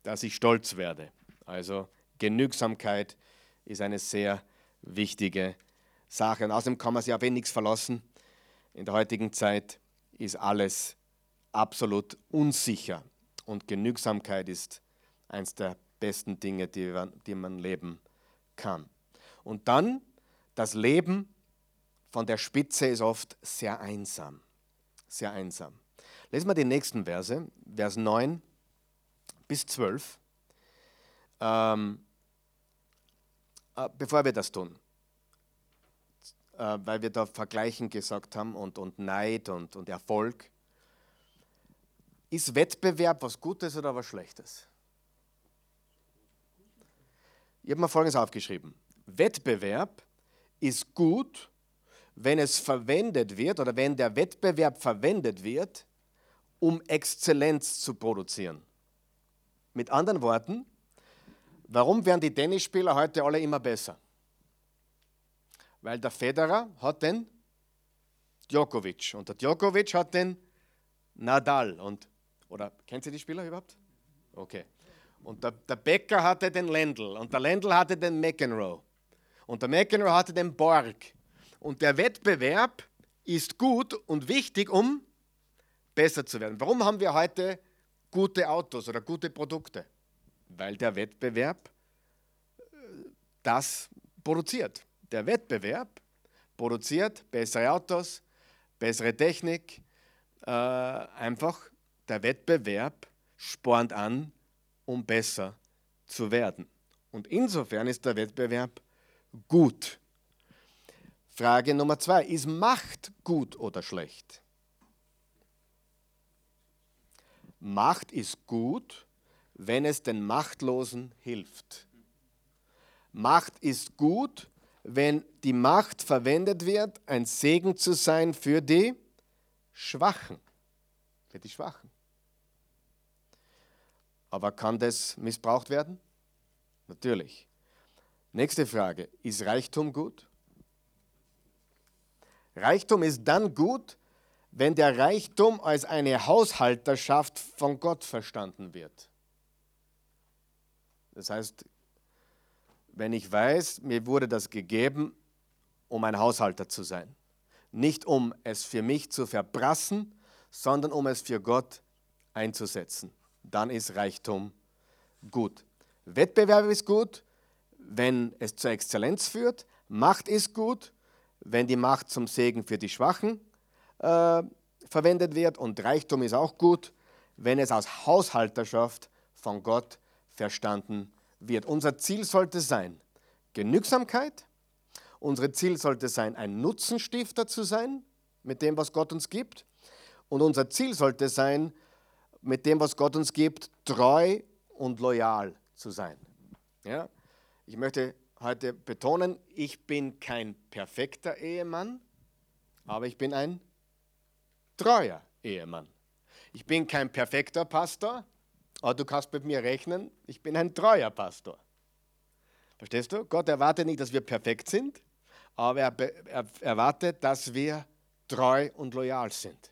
Speaker 1: dass ich stolz werde. Also Genügsamkeit ist eine sehr wichtige Sache. Und außerdem kann man sich auf eh nichts verlassen. In der heutigen Zeit ist alles absolut unsicher. Und Genügsamkeit ist eines der besten Dinge, die man leben kann. Und dann, das Leben von der Spitze ist oft sehr einsam. Sehr einsam. Lesen wir die nächsten Verse, Vers 9 bis 12. Ähm, äh, bevor wir das tun, äh, weil wir da Vergleichen gesagt haben und, und Neid und, und Erfolg. Ist Wettbewerb was Gutes oder was Schlechtes? Ich habe mir Folgendes aufgeschrieben. Wettbewerb ist gut, wenn es verwendet wird oder wenn der Wettbewerb verwendet wird, um Exzellenz zu produzieren. Mit anderen Worten, warum werden die Tennisspieler heute alle immer besser? Weil der Federer hat den Djokovic und der Djokovic hat den Nadal und oder kennt ihr die Spieler überhaupt? Okay. Und der, der Becker hatte den Lendl und der Lendl hatte den McEnroe. Und der McEnroe hatte den Borg. Und der Wettbewerb ist gut und wichtig, um besser zu werden. Warum haben wir heute gute Autos oder gute Produkte? Weil der Wettbewerb äh, das produziert. Der Wettbewerb produziert bessere Autos, bessere Technik, äh, einfach der Wettbewerb spornt an, um besser zu werden. Und insofern ist der Wettbewerb gut. Frage Nummer zwei, ist Macht gut oder schlecht? Macht ist gut, wenn es den Machtlosen hilft. Macht ist gut, wenn die Macht verwendet wird, ein Segen zu sein für die Schwachen. Für die Schwachen. Aber kann das missbraucht werden? Natürlich. Nächste Frage. Ist Reichtum gut? Reichtum ist dann gut, wenn der Reichtum als eine Haushalterschaft von Gott verstanden wird. Das heißt, wenn ich weiß, mir wurde das gegeben, um ein Haushalter zu sein. Nicht um es für mich zu verbrassen, sondern um es für Gott einzusetzen. Dann ist Reichtum gut. Wettbewerb ist gut, wenn es zur Exzellenz führt. Macht ist gut, wenn die Macht zum Segen für die Schwachen äh, verwendet wird. Und Reichtum ist auch gut, wenn es aus Haushalterschaft von Gott verstanden wird. Unser Ziel sollte sein Genügsamkeit. Unser Ziel sollte sein, ein Nutzenstifter zu sein mit dem, was Gott uns gibt. Und unser Ziel sollte sein, mit dem, was Gott uns gibt, treu und loyal zu sein. Ja? Ich möchte heute betonen, ich bin kein perfekter Ehemann, aber ich bin ein treuer Ehemann. Ich bin kein perfekter Pastor, aber du kannst mit mir rechnen, ich bin ein treuer Pastor. Verstehst du? Gott erwartet nicht, dass wir perfekt sind, aber er, er erwartet, dass wir treu und loyal sind.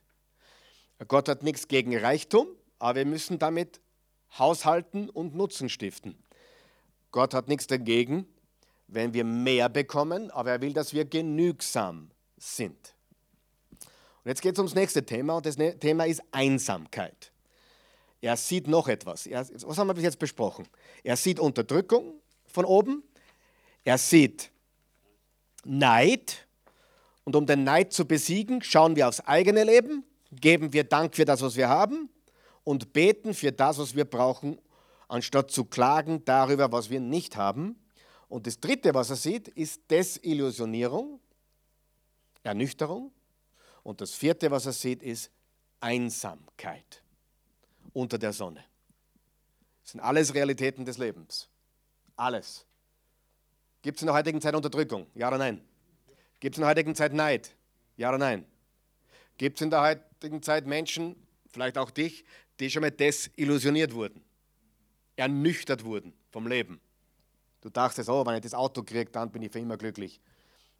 Speaker 1: Gott hat nichts gegen Reichtum, aber wir müssen damit haushalten und Nutzen stiften. Gott hat nichts dagegen, wenn wir mehr bekommen, aber er will, dass wir genügsam sind. Und jetzt geht es ums nächste Thema und das Thema ist Einsamkeit. Er sieht noch etwas. Er, was haben wir bis jetzt besprochen? Er sieht Unterdrückung von oben, er sieht Neid und um den Neid zu besiegen, schauen wir aufs eigene Leben, geben wir Dank für das, was wir haben und beten für das, was wir brauchen, anstatt zu klagen darüber, was wir nicht haben. Und das Dritte, was er sieht, ist Desillusionierung, Ernüchterung. Und das Vierte, was er sieht, ist Einsamkeit unter der Sonne. Das sind alles Realitäten des Lebens. Alles. Gibt es in der heutigen Zeit Unterdrückung? Ja oder nein? Gibt es in der heutigen Zeit Neid? Ja oder nein? Gibt es in der heutigen Zeit Menschen, vielleicht auch dich, die schon mal desillusioniert wurden, ernüchtert wurden vom Leben? Du dachtest, oh, wenn ich das Auto kriege, dann bin ich für immer glücklich.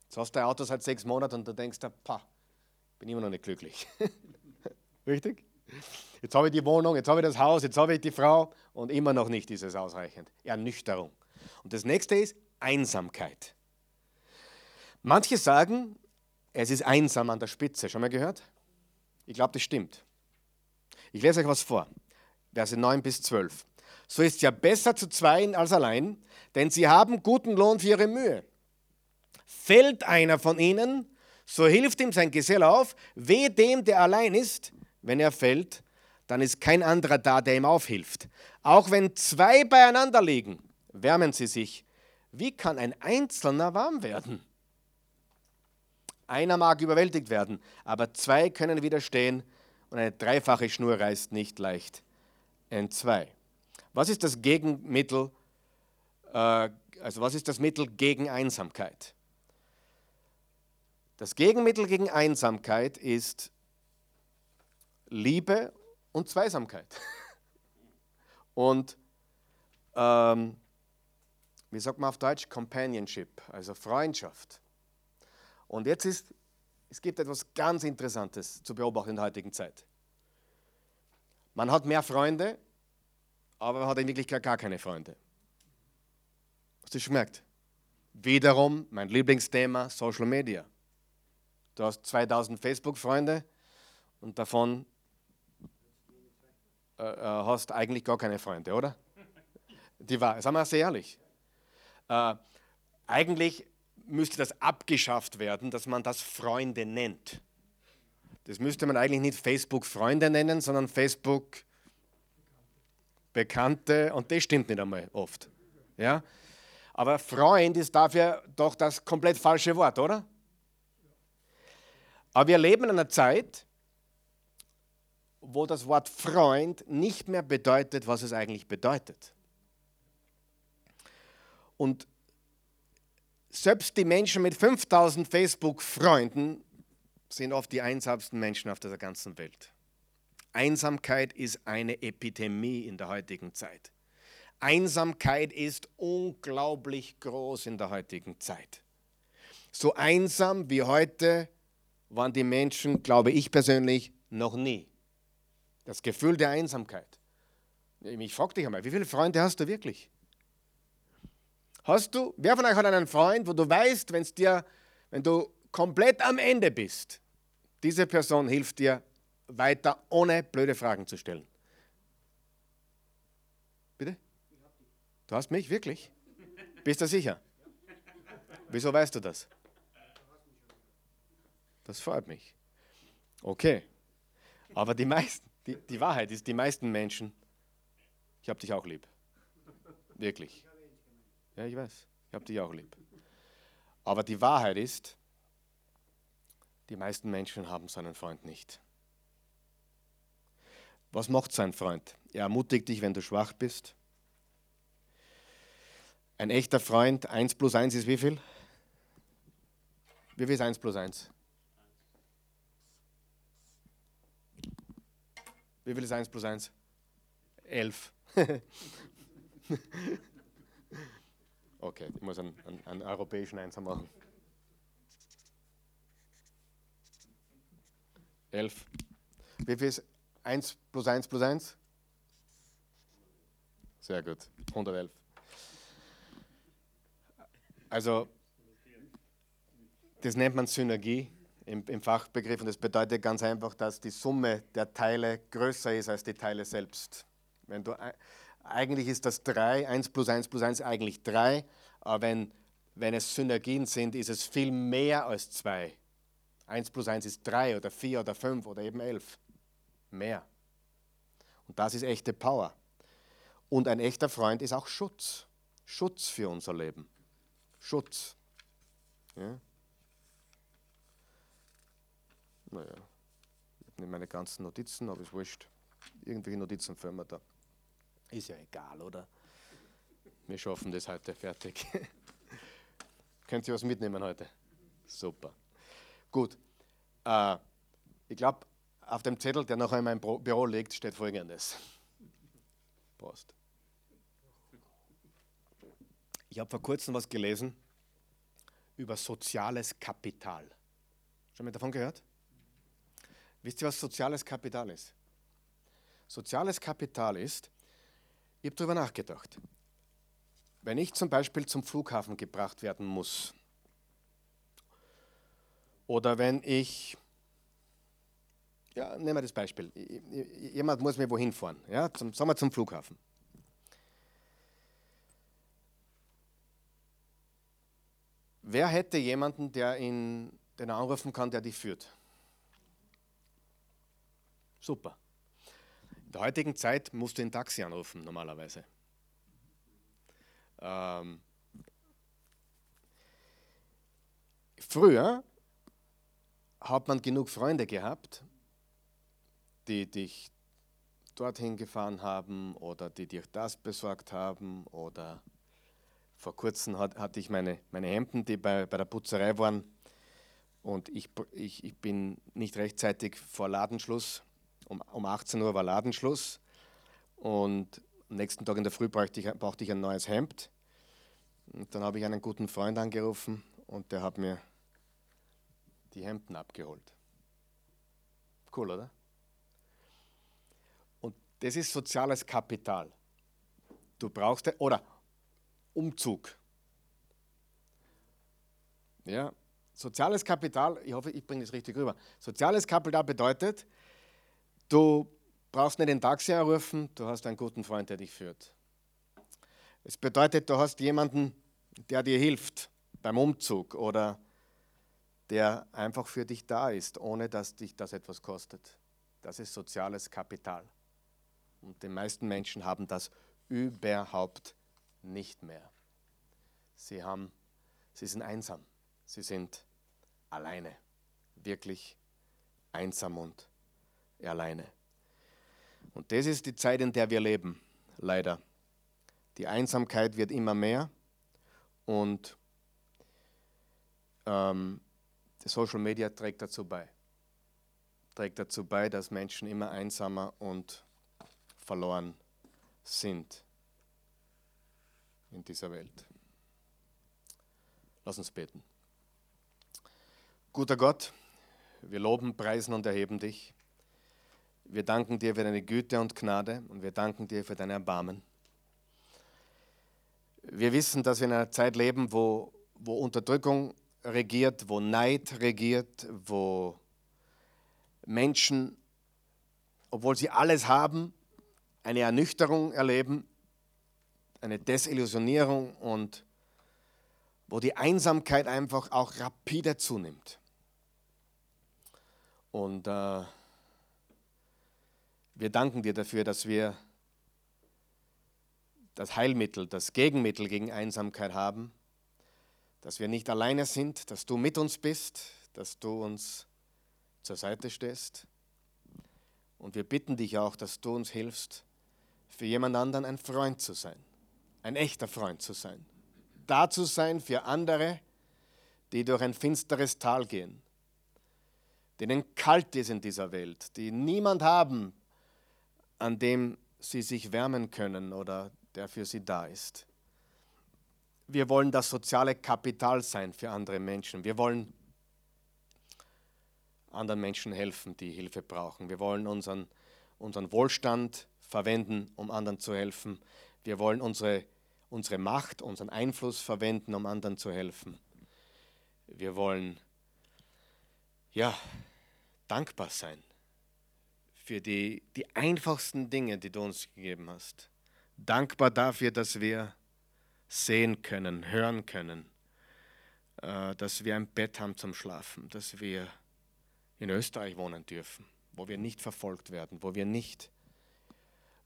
Speaker 1: Jetzt hast du dein Auto seit sechs Monaten und du denkst, pah, bin immer noch nicht glücklich. Richtig? Jetzt habe ich die Wohnung, jetzt habe ich das Haus, jetzt habe ich die Frau und immer noch nicht ist es ausreichend. Ernüchterung. Und das nächste ist Einsamkeit. Manche sagen, es ist einsam an der Spitze. Schon mal gehört? Ich glaube, das stimmt. Ich lese euch was vor. Verse 9 bis 12. So ist ja besser zu zweien als allein, denn sie haben guten Lohn für ihre Mühe. Fällt einer von ihnen, so hilft ihm sein Gesell auf, weh dem, der allein ist. Wenn er fällt, dann ist kein anderer da, der ihm aufhilft. Auch wenn zwei beieinander liegen, wärmen sie sich. Wie kann ein Einzelner warm werden? Einer mag überwältigt werden, aber zwei können widerstehen und eine dreifache Schnur reißt nicht leicht entzwei. Was ist das Gegenmittel, äh, also was ist das Mittel gegen Einsamkeit? Das Gegenmittel gegen Einsamkeit ist Liebe und Zweisamkeit. Und ähm, wie sagt man auf Deutsch? Companionship, also Freundschaft. Und jetzt ist, es gibt etwas ganz Interessantes zu beobachten in der heutigen Zeit. Man hat mehr Freunde, aber hat in Wirklichkeit gar keine Freunde. Hast du schon gemerkt? Wiederum mein Lieblingsthema, Social Media. Du hast 2000 Facebook-Freunde und davon äh, äh, hast eigentlich gar keine Freunde, oder? Die war, sagen wir sehr ehrlich. Äh, eigentlich müsste das abgeschafft werden, dass man das Freunde nennt. Das müsste man eigentlich nicht Facebook-Freunde nennen, sondern Facebook Bekannte und das stimmt nicht einmal oft. Ja? Aber Freund ist dafür doch das komplett falsche Wort, oder? Aber wir leben in einer Zeit, wo das Wort Freund nicht mehr bedeutet, was es eigentlich bedeutet. Und selbst die Menschen mit 5000 Facebook-Freunden sind oft die einsamsten Menschen auf der ganzen Welt. Einsamkeit ist eine Epidemie in der heutigen Zeit. Einsamkeit ist unglaublich groß in der heutigen Zeit. So einsam wie heute waren die Menschen, glaube ich persönlich, noch nie. Das Gefühl der Einsamkeit. Ich frage dich einmal, wie viele Freunde hast du wirklich? Hast du, wer von euch hat einen Freund, wo du weißt, wenn's dir, wenn du komplett am Ende bist, diese Person hilft dir weiter, ohne blöde Fragen zu stellen? Bitte? Du hast mich, wirklich? Bist du sicher? Wieso weißt du das? Das freut mich. Okay. Aber die, meisten, die, die Wahrheit ist, die meisten Menschen, ich habe dich auch lieb. Wirklich. Ja, ich weiß. Ich habe dich auch lieb. Aber die Wahrheit ist, die meisten Menschen haben seinen Freund nicht. Was macht sein Freund? Er ermutigt dich, wenn du schwach bist. Ein echter Freund, 1 plus 1 ist wie viel? Wie viel ist 1 plus 1? Wie viel ist 1 plus 1? 11. okay, ich muss einen, einen, einen europäischen Einser machen. 11. Wie viel ist 1 plus 1 plus 1? Sehr gut, 111. Also, das nennt man Synergie im, im Fachbegriff und das bedeutet ganz einfach, dass die Summe der Teile größer ist als die Teile selbst. Wenn du, eigentlich ist das 3, 1 plus 1 plus 1 eigentlich 3, aber wenn, wenn es Synergien sind, ist es viel mehr als 2. 1 plus 1 ist 3 oder 4 oder 5 oder eben 11. Mehr. Und das ist echte Power. Und ein echter Freund ist auch Schutz. Schutz für unser Leben. Schutz. Ja? Naja, ich habe meine ganzen Notizen, aber ist wurscht. Irgendwelche Notizen führen wir da. Ist ja egal, oder? Wir schaffen das heute fertig. Könnt ihr was mitnehmen heute? Super. Gut. Äh, ich glaube, auf dem Zettel, der noch in meinem Büro liegt, steht folgendes. Prost. Ich habe vor kurzem was gelesen über soziales Kapital. Schon mal davon gehört? Wisst ihr, was soziales Kapital ist? Soziales Kapital ist, ich habe darüber nachgedacht, wenn ich zum Beispiel zum Flughafen gebracht werden muss oder wenn ich, ja, nehmen wir das Beispiel, jemand muss mir wohin fahren, ja, zum, sagen wir zum Flughafen. Wer hätte jemanden, der ihn, den er anrufen kann, der dich führt? Super. In der heutigen Zeit musst du ein Taxi anrufen, normalerweise. Ähm, früher hat man genug Freunde gehabt, die dich dorthin gefahren haben oder die dir das besorgt haben oder vor kurzem hat, hatte ich meine, meine Hemden, die bei, bei der Putzerei waren und ich, ich, ich bin nicht rechtzeitig vor Ladenschluss um, um 18 Uhr war Ladenschluss und am nächsten Tag in der Früh brauchte ich, brauchte ich ein neues Hemd. Und dann habe ich einen guten Freund angerufen und der hat mir die Hemden abgeholt. Cool, oder? Das ist soziales Kapital. Du brauchst, oder Umzug. Ja, soziales Kapital, ich hoffe, ich bringe das richtig rüber. Soziales Kapital bedeutet, Du brauchst nicht den Taxi anrufen, du hast einen guten Freund, der dich führt. Es bedeutet, du hast jemanden, der dir hilft beim Umzug oder der einfach für dich da ist, ohne dass dich das etwas kostet. Das ist soziales Kapital. Und die meisten Menschen haben das überhaupt nicht mehr. Sie, haben, sie sind einsam, sie sind alleine, wirklich einsam und alleine. Und das ist die Zeit, in der wir leben, leider. Die Einsamkeit wird immer mehr und ähm, Social Media trägt dazu bei. Trägt dazu bei, dass Menschen immer einsamer und verloren sind in dieser Welt. Lass uns beten. Guter Gott, Wir loben, preisen und erheben dich. Wir danken dir für deine Güte und Gnade und wir danken dir für dein Erbarmen. Wir wissen, dass wir in einer Zeit leben, wo, wo Unterdrückung regiert, wo Neid regiert, wo Menschen, obwohl sie alles haben, eine Ernüchterung erleben, eine Desillusionierung und wo die Einsamkeit einfach auch rapide zunimmt. Und äh, wir danken dir dafür, dass wir das Heilmittel, das Gegenmittel gegen Einsamkeit haben, dass wir nicht alleine sind, dass du mit uns bist, dass du uns zur Seite stehst. Und wir bitten dich auch, dass du uns hilfst, für jemand anderen ein Freund zu sein, ein echter Freund zu sein. Da zu sein für andere, die durch ein finsteres Tal gehen, denen kalt ist in dieser Welt, die niemand haben, an dem sie sich wärmen können oder der für sie da ist. Wir wollen das soziale Kapital sein für andere Menschen. Wir wollen anderen Menschen helfen, die Hilfe brauchen. Wir wollen unseren, unseren Wohlstand verwenden, um anderen zu helfen. Wir wollen unsere, unsere Macht, unseren Einfluss verwenden, um anderen zu helfen. Wir wollen ja dankbar sein für die, die einfachsten Dinge, die du uns gegeben hast. Dankbar dafür, dass wir sehen können, hören können, äh, dass wir ein Bett haben zum Schlafen, dass wir in Österreich wohnen dürfen, wo wir nicht verfolgt werden, wo wir nicht,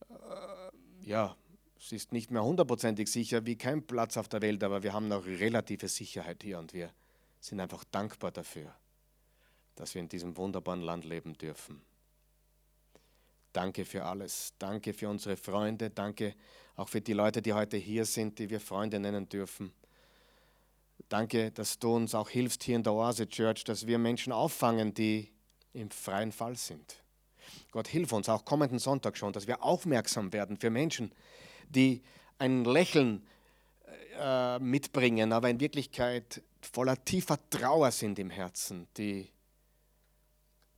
Speaker 1: äh, ja, es ist nicht mehr hundertprozentig sicher wie kein Platz auf der Welt, aber wir haben noch relative Sicherheit hier und wir sind einfach dankbar dafür, dass wir in diesem wunderbaren Land leben dürfen. Danke für alles. Danke für unsere Freunde. Danke auch für die Leute, die heute hier sind, die wir Freunde nennen dürfen. Danke, dass du uns auch hilfst hier in der Oase Church, dass wir Menschen auffangen, die im freien Fall sind. Gott, hilf uns auch kommenden Sonntag schon, dass wir aufmerksam werden für Menschen, die ein Lächeln äh, mitbringen, aber in Wirklichkeit voller tiefer Trauer sind im Herzen, die,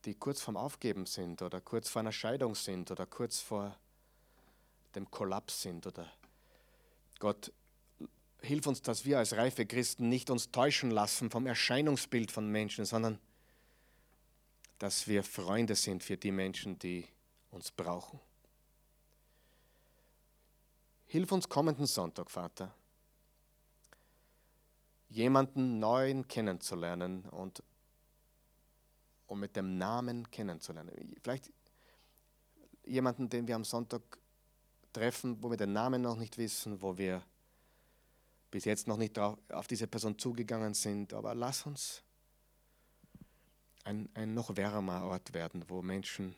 Speaker 1: die kurz vorm Aufgeben sind oder kurz vor einer Scheidung sind oder kurz vor dem Kollaps sind oder Gott, hilf uns, dass wir als reife Christen nicht uns täuschen lassen vom Erscheinungsbild von Menschen, sondern dass wir Freunde sind für die Menschen, die uns brauchen. Hilf uns kommenden Sonntag, Vater, jemanden neuen kennenzulernen und um mit dem Namen kennenzulernen. Vielleicht jemanden, den wir am Sonntag treffen, wo wir den Namen noch nicht wissen, wo wir bis jetzt noch nicht auf diese Person zugegangen sind, aber lass uns ein, ein noch wärmer Ort werden, wo Menschen,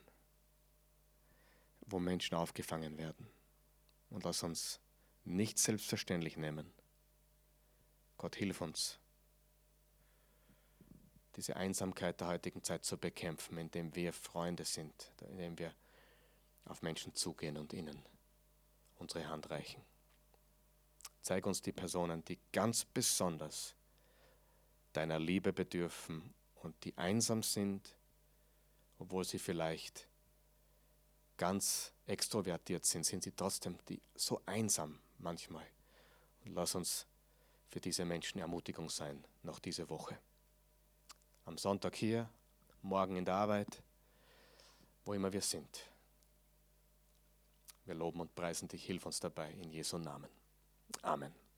Speaker 1: wo Menschen aufgefangen werden. Und lass uns nicht selbstverständlich nehmen. Gott, hilf uns, diese Einsamkeit der heutigen Zeit zu bekämpfen, indem wir Freunde sind, indem wir auf Menschen zugehen und ihnen unsere Hand reichen. Zeig uns die Personen, die ganz besonders deiner Liebe bedürfen und die einsam sind, obwohl sie vielleicht ganz extrovertiert sind, sind sie trotzdem die, so einsam manchmal. Und lass uns für diese Menschen Ermutigung sein, noch diese Woche. Am Sonntag hier, morgen in der Arbeit, wo immer wir sind. Wir loben und preisen dich, hilf uns dabei in Jesu Namen. Amen.